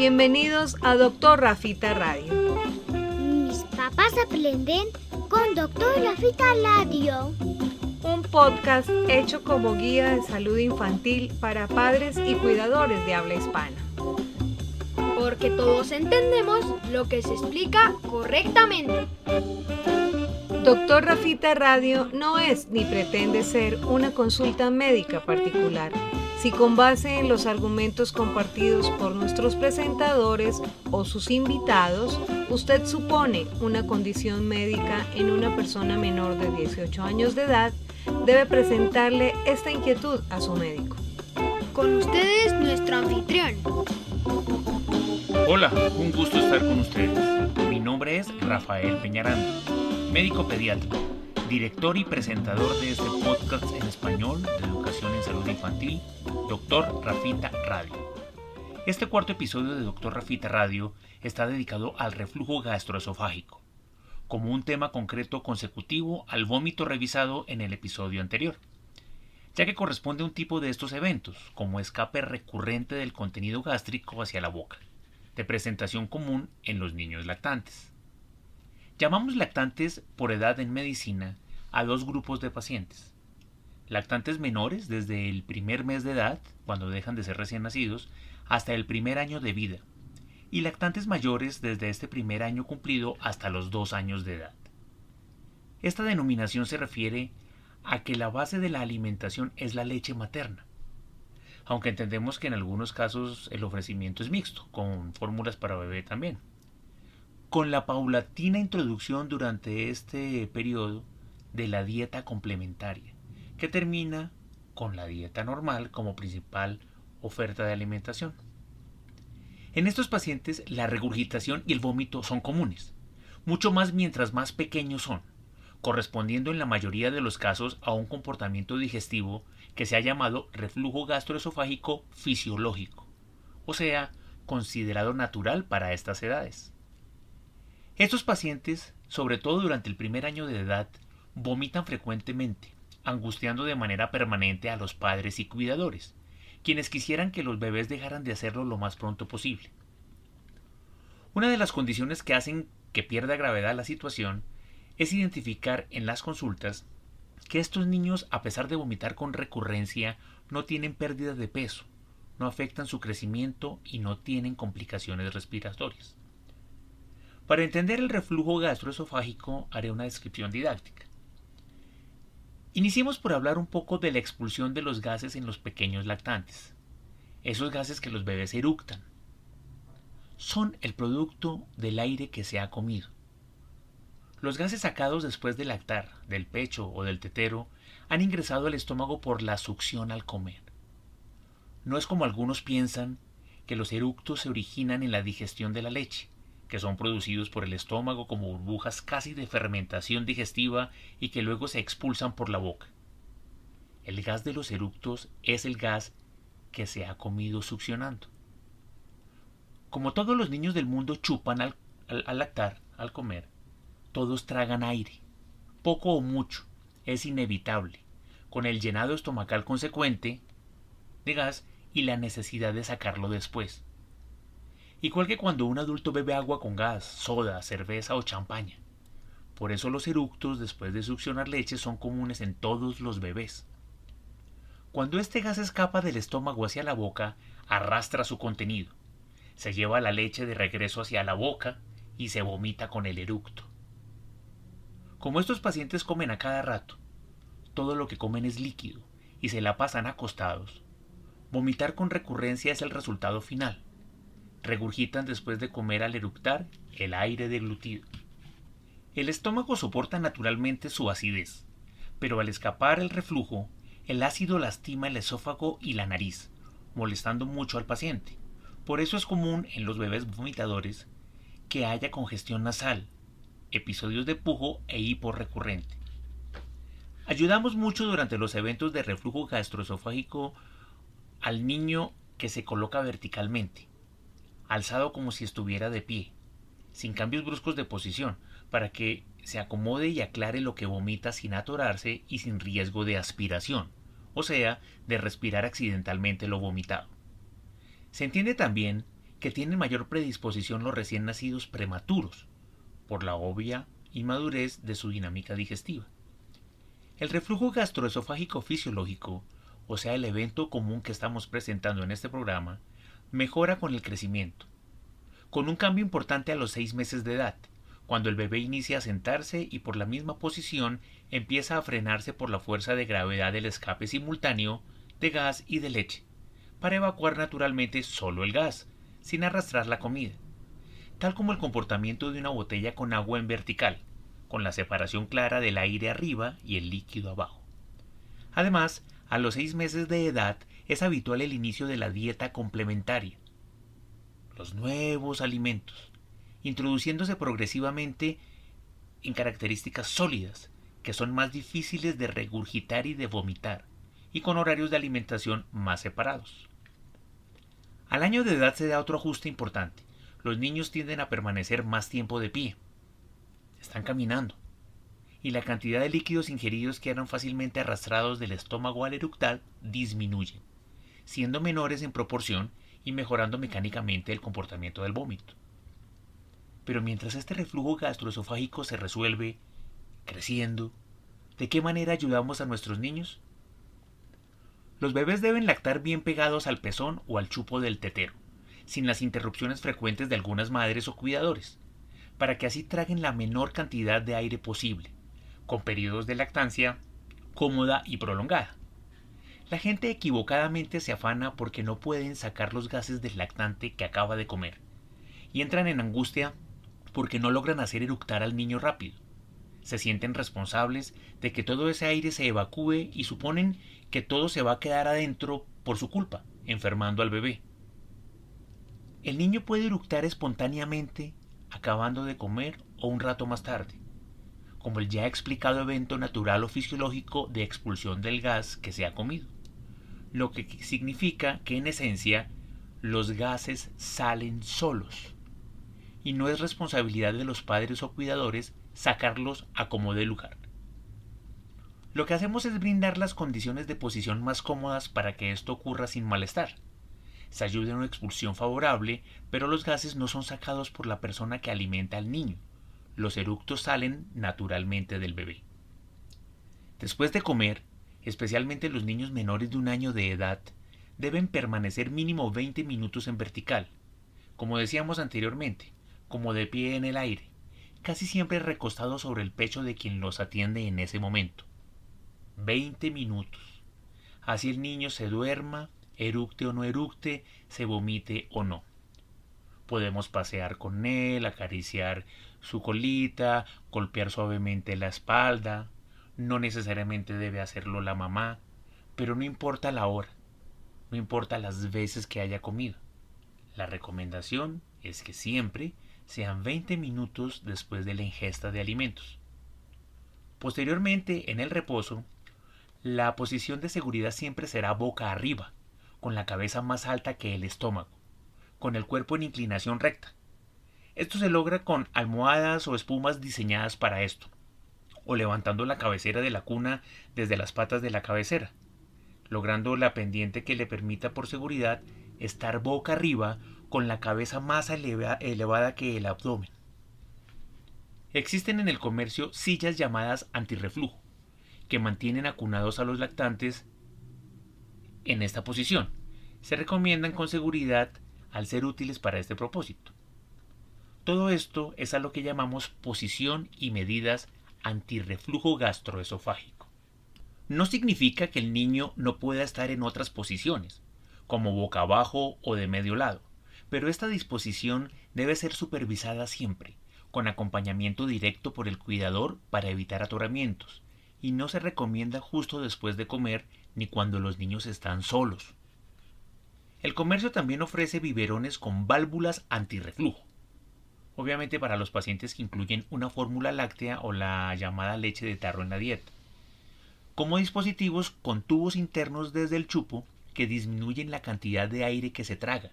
Bienvenidos a Doctor Rafita Radio. Mis papás aprenden con Doctor Rafita Radio. Un podcast hecho como guía de salud infantil para padres y cuidadores de habla hispana. Porque todos entendemos lo que se explica correctamente. Doctor Rafita Radio no es ni pretende ser una consulta médica particular si con base en los argumentos compartidos por nuestros presentadores o sus invitados, usted supone una condición médica en una persona menor de 18 años de edad, debe presentarle esta inquietud a su médico. Con ustedes, nuestro anfitrión. Hola, un gusto estar con ustedes. Mi nombre es Rafael Peñaranda, médico pediatra director y presentador de este podcast en español de educación en salud infantil, Dr. Rafita Radio. Este cuarto episodio de Dr. Rafita Radio está dedicado al reflujo gastroesofágico, como un tema concreto consecutivo al vómito revisado en el episodio anterior, ya que corresponde a un tipo de estos eventos, como escape recurrente del contenido gástrico hacia la boca, de presentación común en los niños lactantes. Llamamos lactantes por edad en medicina a dos grupos de pacientes. Lactantes menores desde el primer mes de edad, cuando dejan de ser recién nacidos, hasta el primer año de vida. Y lactantes mayores desde este primer año cumplido hasta los dos años de edad. Esta denominación se refiere a que la base de la alimentación es la leche materna. Aunque entendemos que en algunos casos el ofrecimiento es mixto, con fórmulas para bebé también. Con la paulatina introducción durante este periodo de la dieta complementaria, que termina con la dieta normal como principal oferta de alimentación. En estos pacientes la regurgitación y el vómito son comunes, mucho más mientras más pequeños son, correspondiendo en la mayoría de los casos a un comportamiento digestivo que se ha llamado reflujo gastroesofágico fisiológico, o sea, considerado natural para estas edades. Estos pacientes, sobre todo durante el primer año de edad, vomitan frecuentemente, angustiando de manera permanente a los padres y cuidadores, quienes quisieran que los bebés dejaran de hacerlo lo más pronto posible. Una de las condiciones que hacen que pierda gravedad la situación es identificar en las consultas que estos niños, a pesar de vomitar con recurrencia, no tienen pérdida de peso, no afectan su crecimiento y no tienen complicaciones respiratorias. Para entender el reflujo gastroesofágico haré una descripción didáctica. Iniciemos por hablar un poco de la expulsión de los gases en los pequeños lactantes, esos gases que los bebés eructan. Son el producto del aire que se ha comido. Los gases sacados después de lactar, del pecho o del tetero, han ingresado al estómago por la succión al comer. No es como algunos piensan que los eructos se originan en la digestión de la leche que son producidos por el estómago como burbujas casi de fermentación digestiva y que luego se expulsan por la boca. El gas de los eructos es el gas que se ha comido succionando. Como todos los niños del mundo chupan al, lactar, al comer, todos tragan aire, poco o mucho, es inevitable, con el llenado estomacal consecuente de gas y la necesidad de sacarlo después igual que cuando un adulto bebe agua con gas, soda, cerveza o champaña. Por eso los eructos después de succionar leche son comunes en todos los bebés. Cuando este gas escapa del estómago hacia la boca, arrastra su contenido. Se lleva la leche de regreso hacia la boca y se vomita con el eructo. Como estos pacientes comen a cada rato, todo lo que comen es líquido y se la pasan acostados, vomitar con recurrencia es el resultado final regurgitan después de comer al eructar el aire deglutido. El estómago soporta naturalmente su acidez, pero al escapar el reflujo, el ácido lastima el esófago y la nariz, molestando mucho al paciente. Por eso es común en los bebés vomitadores que haya congestión nasal, episodios de pujo e hipo recurrente. Ayudamos mucho durante los eventos de reflujo gastroesofágico al niño que se coloca verticalmente, alzado como si estuviera de pie, sin cambios bruscos de posición, para que se acomode y aclare lo que vomita sin atorarse y sin riesgo de aspiración, o sea, de respirar accidentalmente lo vomitado. Se entiende también que tienen mayor predisposición los recién nacidos prematuros, por la obvia inmadurez de su dinámica digestiva. El reflujo gastroesofágico fisiológico, o sea, el evento común que estamos presentando en este programa, mejora con el crecimiento, con un cambio importante a los seis meses de edad, cuando el bebé inicia a sentarse y por la misma posición empieza a frenarse por la fuerza de gravedad del escape simultáneo de gas y de leche, para evacuar naturalmente solo el gas, sin arrastrar la comida, tal como el comportamiento de una botella con agua en vertical, con la separación clara del aire arriba y el líquido abajo. Además, a los seis meses de edad es habitual el inicio de la dieta complementaria, los nuevos alimentos, introduciéndose progresivamente en características sólidas, que son más difíciles de regurgitar y de vomitar, y con horarios de alimentación más separados. Al año de edad se da otro ajuste importante. Los niños tienden a permanecer más tiempo de pie. Están caminando. Y la cantidad de líquidos ingeridos que eran fácilmente arrastrados del estómago al eructal disminuyen, siendo menores en proporción y mejorando mecánicamente el comportamiento del vómito. Pero mientras este reflujo gastroesofágico se resuelve, creciendo, ¿de qué manera ayudamos a nuestros niños? Los bebés deben lactar bien pegados al pezón o al chupo del tetero, sin las interrupciones frecuentes de algunas madres o cuidadores, para que así traguen la menor cantidad de aire posible, con periodos de lactancia cómoda y prolongada. La gente equivocadamente se afana porque no pueden sacar los gases del lactante que acaba de comer, y entran en angustia porque no logran hacer eructar al niño rápido. Se sienten responsables de que todo ese aire se evacúe y suponen que todo se va a quedar adentro por su culpa, enfermando al bebé. El niño puede eructar espontáneamente acabando de comer o un rato más tarde, como el ya explicado evento natural o fisiológico de expulsión del gas que se ha comido, lo que significa que en esencia los gases salen solos y no es responsabilidad de los padres o cuidadores sacarlos a como de lugar. Lo que hacemos es brindar las condiciones de posición más cómodas para que esto ocurra sin malestar. Se ayuda en una expulsión favorable, pero los gases no son sacados por la persona que alimenta al niño. Los eructos salen naturalmente del bebé. Después de comer, especialmente los niños menores de un año de edad, deben permanecer mínimo 20 minutos en vertical, como decíamos anteriormente, como de pie en el aire, casi siempre recostados sobre el pecho de quien los atiende en ese momento. 20 minutos. Así el niño se duerma, eructe o no eructe, se vomite o no. Podemos pasear con él, acariciar su colita, golpear suavemente la espalda. No necesariamente debe hacerlo la mamá, pero no importa la hora, no importa las veces que haya comido. La recomendación es que siempre sean 20 minutos después de la ingesta de alimentos. Posteriormente, en el reposo, la posición de seguridad siempre será boca arriba, con la cabeza más alta que el estómago, con el cuerpo en inclinación recta. Esto se logra con almohadas o espumas diseñadas para esto, o levantando la cabecera de la cuna desde las patas de la cabecera, logrando la pendiente que le permita por seguridad estar boca arriba con la cabeza más elevada que el abdomen. Existen en el comercio sillas llamadas antirreflujo, que mantienen acunados a los lactantes en esta posición. Se recomiendan con seguridad al ser útiles para este propósito. Todo esto es a lo que llamamos posición y medidas antirreflujo gastroesofágico. No significa que el niño no pueda estar en otras posiciones, como boca abajo o de medio lado, pero esta disposición debe ser supervisada siempre, con acompañamiento directo por el cuidador para evitar atoramientos, y no se recomienda justo después de comer ni cuando los niños están solos. El comercio también ofrece biberones con válvulas antirreflujo, obviamente para los pacientes que incluyen una fórmula láctea o la llamada leche de tarro en la dieta, como dispositivos con tubos internos desde el chupo que disminuyen la cantidad de aire que se traga,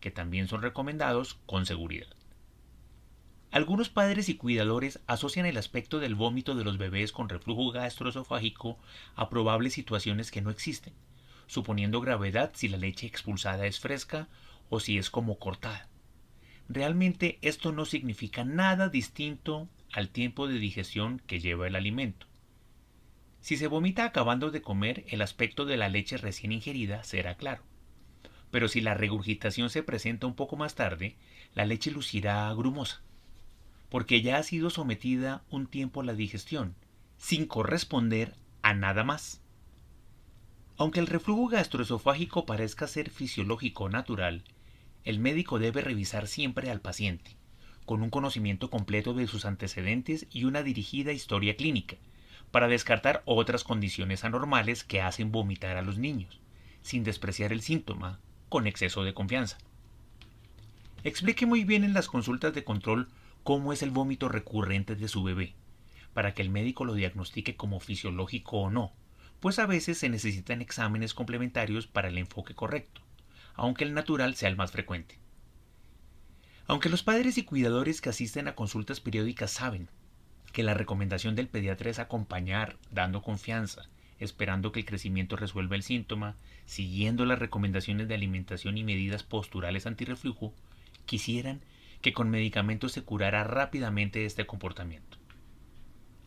que también son recomendados con seguridad. Algunos padres y cuidadores asocian el aspecto del vómito de los bebés con reflujo gastroesofágico a probables situaciones que no existen, suponiendo gravedad si la leche expulsada es fresca o si es como cortada. Realmente esto no significa nada distinto al tiempo de digestión que lleva el alimento. Si se vomita acabando de comer, el aspecto de la leche recién ingerida será claro. Pero si la regurgitación se presenta un poco más tarde, la leche lucirá grumosa, porque ya ha sido sometida un tiempo a la digestión, sin corresponder a nada más. Aunque el reflujo gastroesofágico parezca ser fisiológico natural, el médico debe revisar siempre al paciente, con un conocimiento completo de sus antecedentes y una dirigida historia clínica, para descartar otras condiciones anormales que hacen vomitar a los niños, sin despreciar el síntoma, con exceso de confianza. Explique muy bien en las consultas de control cómo es el vómito recurrente de su bebé, para que el médico lo diagnostique como fisiológico o no, pues a veces se necesitan exámenes complementarios para el enfoque correcto, aunque el natural sea el más frecuente. Aunque los padres y cuidadores que asisten a consultas periódicas saben que la recomendación del pediatra es acompañar, dando confianza, esperando que el crecimiento resuelva el síntoma, siguiendo las recomendaciones de alimentación y medidas posturales antirreflujo, quisieran que con medicamentos se curara rápidamente este comportamiento.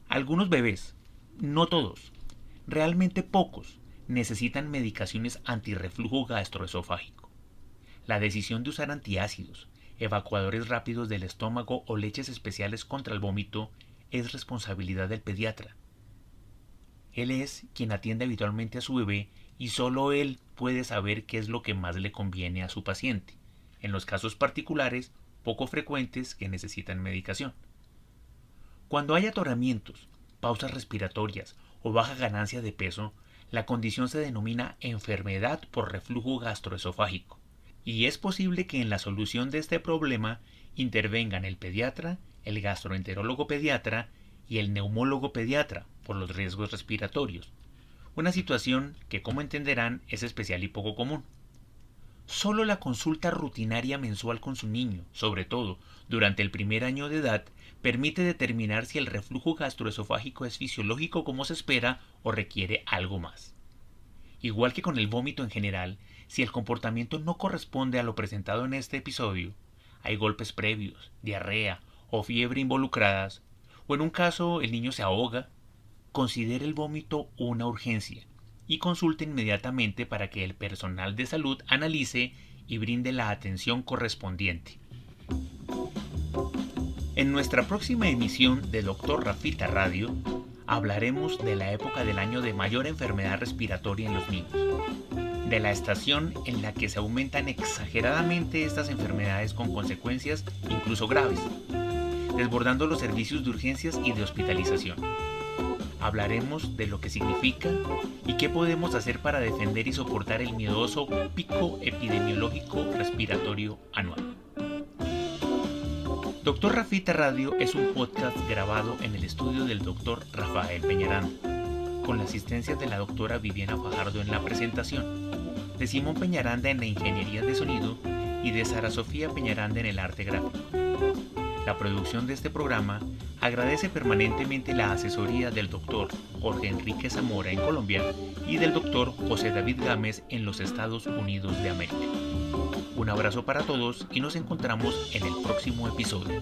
Algunos bebés, no todos, realmente pocos, necesitan medicaciones antirreflujo gastroesofágico. La decisión de usar antiácidos, evacuadores rápidos del estómago o leches especiales contra el vómito es responsabilidad del pediatra. Él es quien atiende habitualmente a su bebé y solo él puede saber qué es lo que más le conviene a su paciente, en los casos particulares poco frecuentes que necesitan medicación. Cuando hay atoramientos, pausas respiratorias o baja ganancia de peso, la condición se denomina enfermedad por reflujo gastroesofágico, y es posible que en la solución de este problema intervengan el pediatra, el gastroenterólogo pediatra y el neumólogo pediatra por los riesgos respiratorios, una situación que como entenderán es especial y poco común. Solo la consulta rutinaria mensual con su niño, sobre todo durante el primer año de edad, permite determinar si el reflujo gastroesofágico es fisiológico como se espera o requiere algo más. Igual que con el vómito en general, si el comportamiento no corresponde a lo presentado en este episodio, hay golpes previos, diarrea o fiebre involucradas, o en un caso el niño se ahoga, considere el vómito una urgencia y consulte inmediatamente para que el personal de salud analice y brinde la atención correspondiente. En nuestra próxima emisión de Doctor Rafita Radio hablaremos de la época del año de mayor enfermedad respiratoria en los niños, de la estación en la que se aumentan exageradamente estas enfermedades con consecuencias incluso graves, desbordando los servicios de urgencias y de hospitalización hablaremos de lo que significa y qué podemos hacer para defender y soportar el miedoso pico epidemiológico respiratorio anual. Doctor Rafita Radio es un podcast grabado en el estudio del doctor Rafael Peñaranda, con la asistencia de la doctora Viviana Fajardo en la presentación, de Simón Peñaranda en la ingeniería de sonido y de Sara Sofía Peñaranda en el arte gráfico. La producción de este programa agradece permanentemente la asesoría del doctor Jorge Enrique Zamora en Colombia y del doctor José David Gámez en los Estados Unidos de América. Un abrazo para todos y nos encontramos en el próximo episodio.